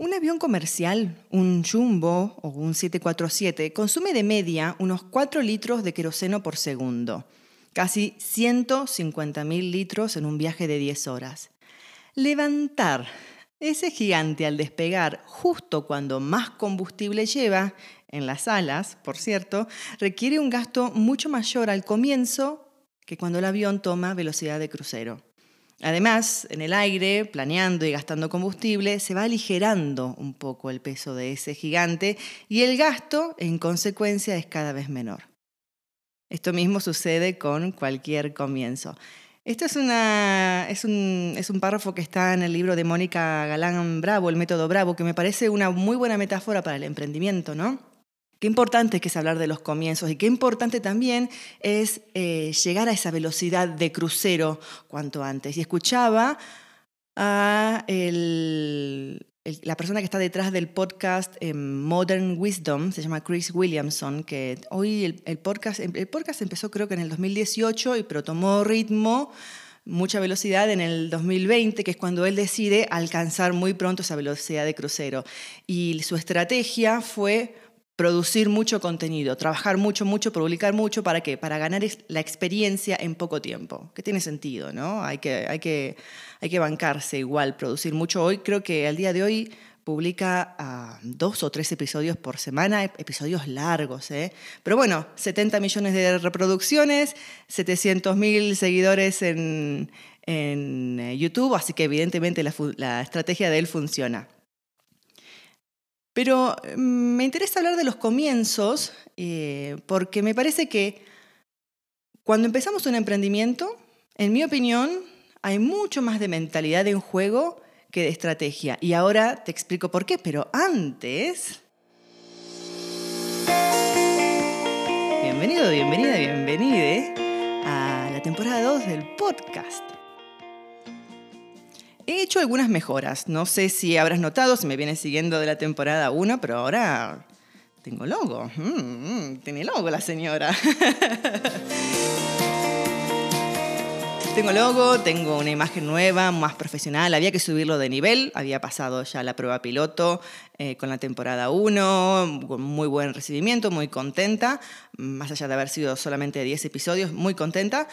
Un avión comercial, un Jumbo o un 747, consume de media unos 4 litros de queroseno por segundo, casi 150.000 litros en un viaje de 10 horas. Levantar ese gigante al despegar justo cuando más combustible lleva, en las alas, por cierto, requiere un gasto mucho mayor al comienzo que cuando el avión toma velocidad de crucero. Además, en el aire, planeando y gastando combustible, se va aligerando un poco el peso de ese gigante y el gasto, en consecuencia, es cada vez menor. Esto mismo sucede con cualquier comienzo. Esto es, una, es, un, es un párrafo que está en el libro de Mónica Galán Bravo, El método Bravo, que me parece una muy buena metáfora para el emprendimiento, ¿no? Qué importante que es hablar de los comienzos y qué importante también es eh, llegar a esa velocidad de crucero cuanto antes. Y escuchaba a la persona que está detrás del podcast eh, Modern Wisdom, se llama Chris Williamson, que hoy el, podcast, el podcast empezó creo que en el 2018, pero tomó ritmo mucha velocidad en el 2020, que es cuando él decide alcanzar muy pronto esa velocidad de crucero. Y su estrategia fue producir mucho contenido, trabajar mucho, mucho, publicar mucho, ¿para qué? Para ganar la experiencia en poco tiempo, que tiene sentido, ¿no? Hay que, hay que, hay que bancarse igual, producir mucho. Hoy creo que al día de hoy publica ah, dos o tres episodios por semana, episodios largos, ¿eh? Pero bueno, 70 millones de reproducciones, 700 mil seguidores en, en, eh, YouTube, así que evidentemente la, la estrategia de él funciona. Pero mm, me interesa hablar de los comienzos eh, porque me parece que cuando empezamos un emprendimiento, en mi opinión, hay mucho más de mentalidad en juego que de estrategia. Y ahora te explico por qué, pero antes... Bienvenido, bienvenida, bienvenide a la temporada 2 del podcast. He hecho algunas mejoras. No sé si habrás notado, si me vienes siguiendo de la temporada 1, pero ahora tengo logo. Mm, mm, tiene logo la señora. tengo logo, tengo una imagen nueva, más profesional. Había que subirlo de nivel. Había pasado ya la prueba piloto eh, con la temporada 1, con muy buen recibimiento, muy contenta. Más allá de haber sido solamente 10 episodios, muy contenta.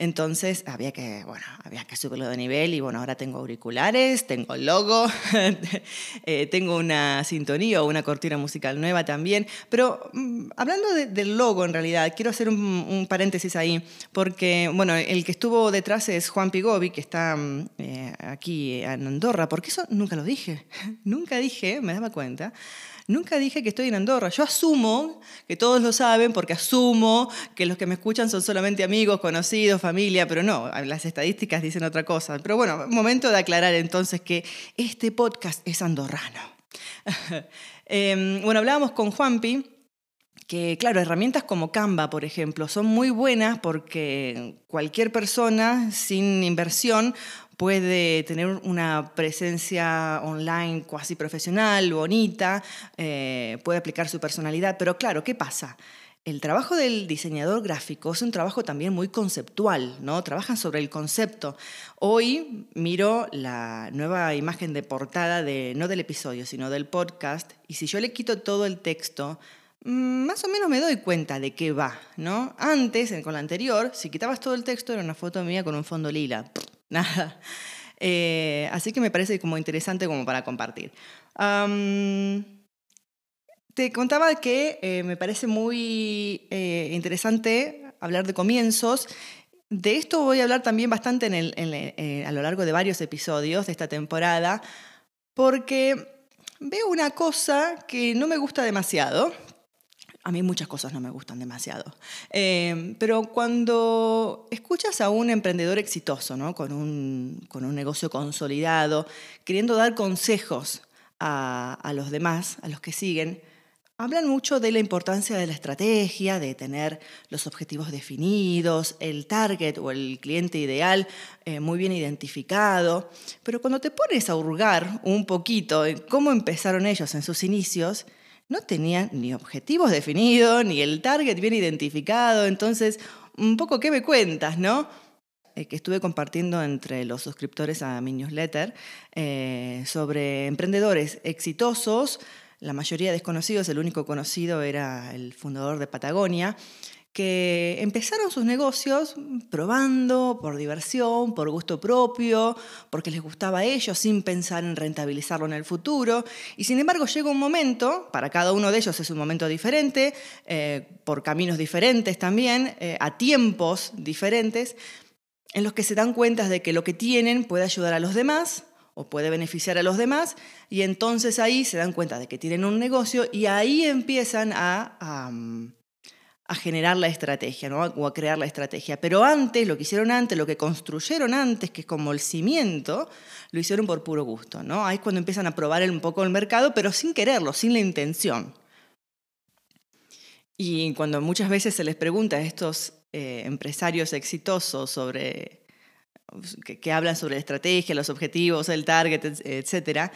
Entonces había que, bueno, había que subirlo de nivel y bueno, ahora tengo auriculares, tengo logo, eh, tengo una sintonía o una cortina musical nueva también. Pero mm, hablando del logo en realidad, quiero hacer un, paréntesis ahí, porque bueno, el que estuvo detrás es Juan Pigovi, que está mm, eh, aquí en Andorra, porque eso nunca lo dije, nunca dije, me daba cuenta. Nunca dije que estoy en Andorra. Yo asumo que todos lo saben porque asumo que los que me escuchan son solamente amigos, conocidos, familia, pero no, las estadísticas dicen otra cosa. Pero bueno, momento de aclarar entonces que este podcast es andorrano. Em, bueno, hablábamos con Juanpi que, claro, herramientas como Canva, por ejemplo, son muy buenas porque cualquier persona sin inversión puede tener una presencia online cuasi profesional, bonita, eh, puede aplicar su personalidad, pero claro, ¿qué pasa? El trabajo del diseñador gráfico es un trabajo también muy conceptual, ¿no? Trabajan sobre el concepto. Hoy miro la nueva imagen de portada de no del episodio, sino del podcast, y si yo le quito todo el texto, mm, más o menos me doy cuenta de qué va, ¿no? Antes, con la anterior, si quitabas todo el texto era una foto mía con un fondo lila nada. Eh, así que me parece como interesante como para compartir. te contaba que eh, me parece muy eh, interesante hablar de comienzos. De esto voy a hablar también bastante a lo largo de varios episodios de esta temporada, porque veo una cosa que no me gusta demasiado, a mí muchas cosas no me gustan demasiado. Eh, pero cuando escuchas a un emprendedor exitoso, ¿no? con, un, con un negocio consolidado, queriendo dar consejos a, a, los demás, a los que siguen, hablan mucho de la importancia de la estrategia, de tener los objetivos definidos, el target o el cliente ideal eh, muy bien identificado. Pero cuando te pones a hurgar un poquito en cómo empezaron ellos en sus inicios, no tenían ni objetivos definidos, ni el target bien identificado, entonces, un poco qué me cuentas, ¿no? eh, que estuve compartiendo entre los suscriptores a mi newsletter eh, sobre emprendedores exitosos, la mayoría desconocidos, el único conocido era el fundador de Patagonia, que empezaron sus negocios probando por diversión, por gusto propio, porque les gustaba a ellos sin pensar en rentabilizarlo en el futuro. Y sin embargo llega un momento, para cada uno de ellos es un momento diferente, eh, por caminos diferentes también, eh, a tiempos diferentes, en los que se dan cuenta de que lo que tienen puede ayudar a los demás o puede beneficiar a los demás, y entonces ahí se dan cuenta de que tienen un negocio y ahí empiezan a a generar la estrategia ¿no? o a crear la estrategia. Pero antes, lo que hicieron antes, lo que construyeron antes, que es como el cimiento, lo hicieron por puro gusto. ¿no? Ahí es cuando empiezan a probar un poco el mercado, pero sin quererlo, sin la intención. Y cuando muchas veces se les pregunta a estos eh, empresarios exitosos sobre que, que, hablan sobre la estrategia, los objetivos, el target, etcétera,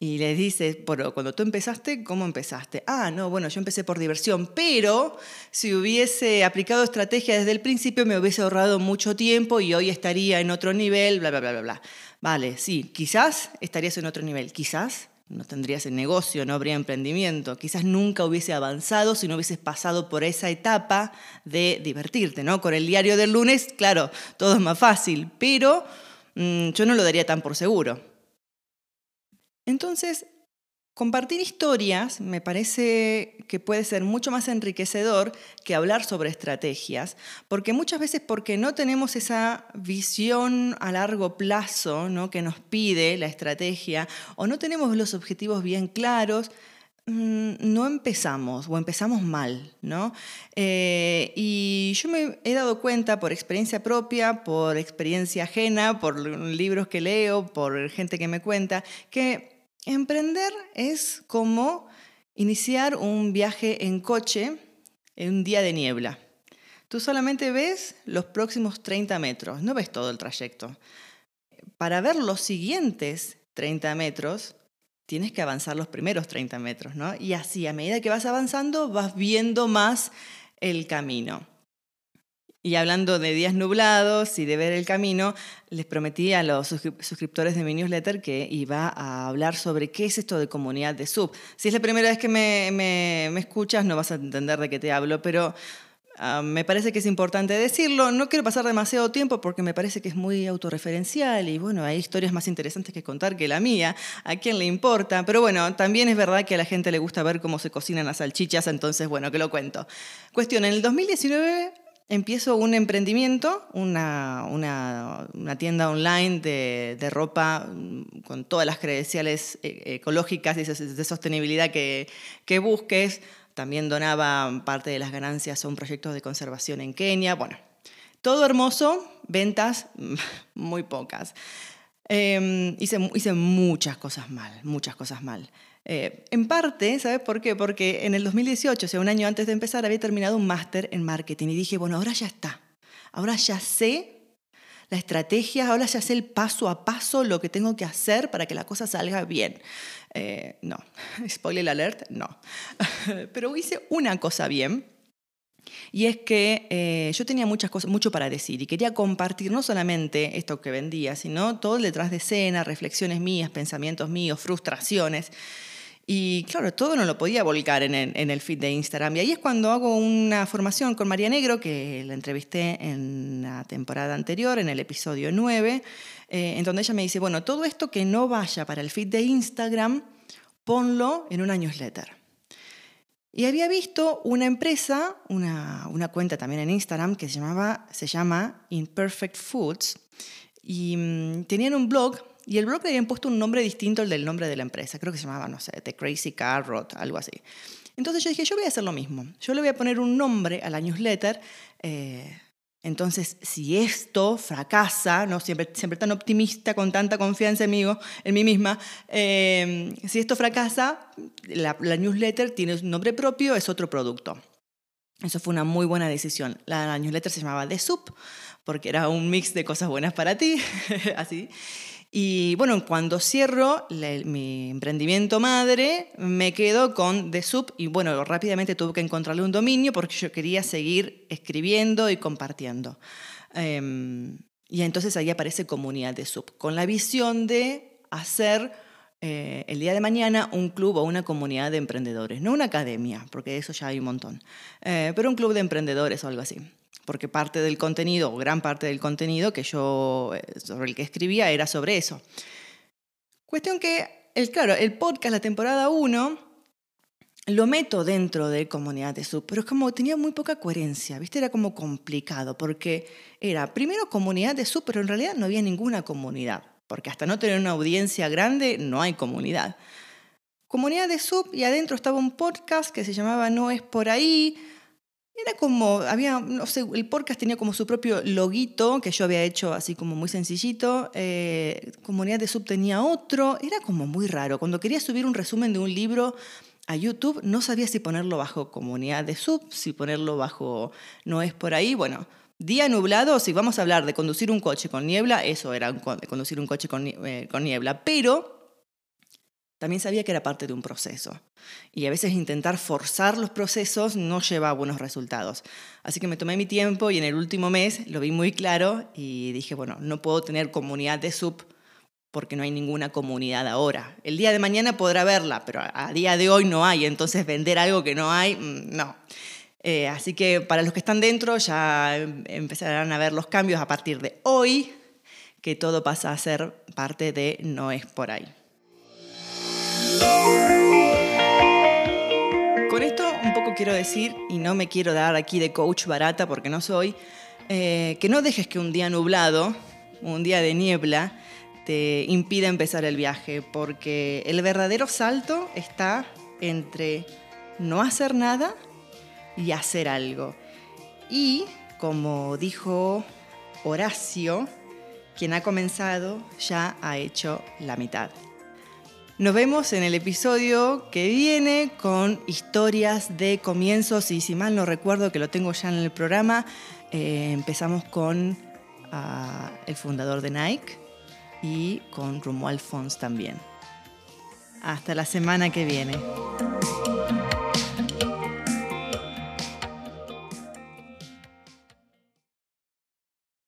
y les dices, pero cuando tú empezaste, ¿cómo empezaste? Ah, no, bueno, yo empecé por diversión, pero si hubiese aplicado estrategia desde el principio me hubiese ahorrado mucho tiempo y hoy estaría en otro nivel, bla, bla, bla, bla, bla. Vale, sí, quizás estarías en otro nivel, quizás no tendrías el negocio, no habría emprendimiento, quizás nunca hubiese avanzado si no hubieses pasado por esa etapa de divertirte, ¿no? Con el diario del lunes, claro, todo es más fácil, pero mm, yo no lo daría tan por seguro. Entonces, compartir historias me parece que puede ser mucho más enriquecedor que hablar sobre estrategias, porque muchas veces porque no tenemos esa visión a largo plazo ¿no? que nos pide la estrategia o no tenemos los objetivos bien claros, mm, no empezamos o empezamos mal, ¿no? Eh, y yo me he dado cuenta por experiencia propia, por experiencia ajena, por libros que leo, por gente que me cuenta, que Emprender es como iniciar un viaje en coche en un día de niebla. Tú solamente ves los próximos 30 metros, no ves todo el trayecto. Para ver los siguientes 30 metros, tienes que avanzar los primeros 30 metros, ¿no? Y así, a medida que vas avanzando, vas viendo más el camino. Y hablando de días nublados y de ver el camino, les prometí a los suscriptores de mi newsletter que iba a hablar sobre qué es esto de comunidad de sub. Si es la primera vez que me, me, escuchas, no vas a entender de qué te hablo, pero ah, me parece que es importante decirlo. No quiero pasar demasiado tiempo porque me parece que es muy autorreferencial y bueno, hay historias más interesantes que contar que la mía. ¿A quién le importa? Pero bueno, también es verdad que a la gente le gusta ver cómo se cocinan las salchichas, entonces bueno, que lo cuento. Cuestión, en el 2019 empiezo un emprendimiento, una, tienda online de, ropa mm, con todas las credenciales eh, ecológicas y de sostenibilidad que, que, busques. También donaba parte de las ganancias a un proyecto de conservación en Kenia. Bueno, todo hermoso, ventas muy pocas. Em, hice muchas cosas mal, muchas cosas mal. Eh, en parte, ¿sabes por qué? Porque en el 2018, o sea, un año antes de empezar, había terminado un máster en marketing y dije, bueno, ahora ya está. Ahora ya sé la estrategia, ahora ya sé el paso a paso lo que tengo que hacer para que la cosa salga bien. Eh, no, spoiler alert, no. Pero hice una cosa bien. Y es que eh, yo tenía muchas cosas, mucho para decir y quería compartir no solamente esto que vendía, sino todo el detrás de escena, reflexiones mías, pensamientos míos, frustraciones. Y claro, todo no lo podía volcar en el, feed de Instagram. Y ahí es cuando hago una formación con María Negro, que la entrevisté en la temporada anterior, en el episodio 9, eh, en donde ella me dice, bueno, todo esto que no vaya para el feed de Instagram, ponlo en una newsletter. Y había visto una empresa, una, una cuenta también en Instagram, que se, llamaba, se llama Imperfect Foods, y mm, tenían un blog y el blog le habían puesto un nombre distinto al del nombre de la empresa. Creo que se llamaba, no sé, The Crazy Carrot, algo así. Entonces yo dije, yo voy a hacer lo mismo. Yo le voy a poner un nombre a la newsletter. Eh, entonces, si esto fracasa, ¿no? siempre, siempre tan optimista, con tanta confianza en mí, en mí misma, eh, si esto fracasa, la, newsletter tiene un nombre propio, es otro producto. Eso fue una muy buena decisión. La, la newsletter se llamaba The Soup, porque era un mix de cosas buenas para ti, así. Y bueno, cuando cierro mi emprendimiento madre, me quedo con The Sub y bueno, rápidamente tuve que encontrarle un dominio porque yo quería seguir escribiendo y compartiendo. Em, Y entonces ahí aparece comunidad de sub, con la visión de hacer eh, el día de mañana un club o una comunidad de emprendedores, no una academia, porque eso ya hay un montón, eh, pero un club de emprendedores o algo así. Porque parte del contenido, o gran parte del contenido que yo, eh, sobre el que escribía, era sobre eso. Cuestión que, claro, el podcast, la temporada 1, lo meto dentro de comunidad de sub, pero es como tenía muy poca coherencia, ¿viste? Era como complicado, porque era primero comunidad de sub, pero en realidad no había ninguna comunidad porque hasta no tener una audiencia grande no hay comunidad. Comunidad de sub y adentro estaba un podcast que se llamaba No es por ahí. Era como, había, no sé, el podcast tenía como su propio loguito que yo había hecho así como muy sencillito. Eh, comunidad de sub tenía otro. Era como muy raro. Cuando quería subir un resumen de un libro a YouTube, no sabía si ponerlo bajo comunidad de sub, si ponerlo bajo No es por ahí. Bueno, Día nublado, si vamos a hablar de conducir un coche con niebla, eso era conducir un coche eh, con, niebla, pero también sabía que era parte de un proceso. Y a veces intentar forzar los procesos no lleva a buenos resultados. Así que me tomé mi tiempo y en el último mes lo vi muy claro y dije, bueno, no puedo tener comunidad de sub porque no hay ninguna comunidad ahora. El día de mañana podrá verla, pero a día de hoy no hay, entonces vender algo que no hay, mm, no. Eh, así que para los que están dentro ya empezarán a ver los cambios a partir de hoy, que todo pasa a ser parte de No es por ahí. Con esto un poco quiero decir, y no me quiero dar aquí de coach barata porque no soy, eh, que no dejes que un día nublado, un día de niebla, te impida empezar el viaje, porque el verdadero salto está entre no hacer nada y hacer algo. Y como dijo Horacio, quien ha comenzado ya ha hecho la mitad. Nos vemos en el episodio que viene con historias de comienzos y si mal no recuerdo que lo tengo ya en el programa, eh, empezamos con ah, el fundador de Nike y con Romuald Fons también. Hasta la semana que viene.